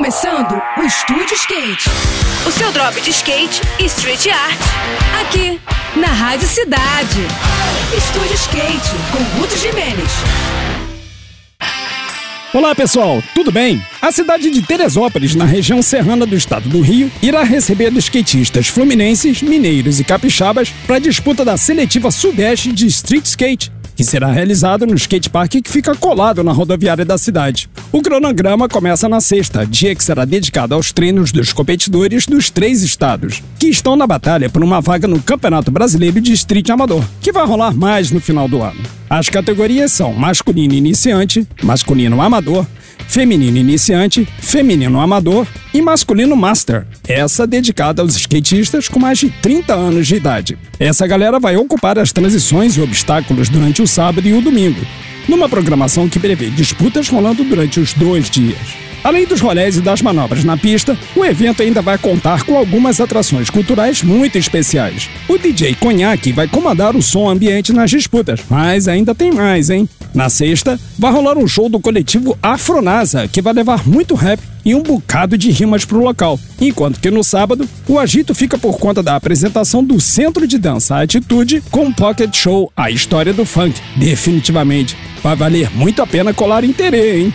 começando o Estúdio Skate. O seu drop de skate e street art. Aqui, na Rádio Cidade. Estúdio Skate, com Guto Jimenez. Olá pessoal, tudo bem? A cidade de Teresópolis, na região serrana do estado do Rio, irá receber skatistas fluminenses, mineiros e capixabas para a disputa da seletiva Sudeste de Street Skate que será realizado no skatepark que fica colado na rodoviária da cidade. O cronograma começa na sexta, dia que será dedicado aos treinos dos competidores dos três estados, que estão na batalha por uma vaga no Campeonato Brasileiro de Street Amador, que vai rolar mais no final do ano. As categorias são masculino iniciante, masculino amador, feminino iniciante, feminino amador e masculino master. Essa dedicada aos skatistas com mais de 30 anos de idade. Essa galera vai ocupar as transições e obstáculos durante o sábado e o domingo, numa programação que prevê disputas rolando durante os dois dias. Além dos rolés e das manobras na pista, o evento ainda vai contar com algumas atrações culturais muito especiais. O DJ Conhaque vai comandar o som ambiente nas disputas, mas ainda tem mais, hein? Na sexta, vai rolar um show do coletivo Afronasa, que vai levar muito rap e um bocado de rimas pro local. Enquanto que no sábado, o agito fica por conta da apresentação do Centro de Dança Atitude com o Pocket Show A História do Funk. Definitivamente, vai valer muito a pena colar em Terê, hein?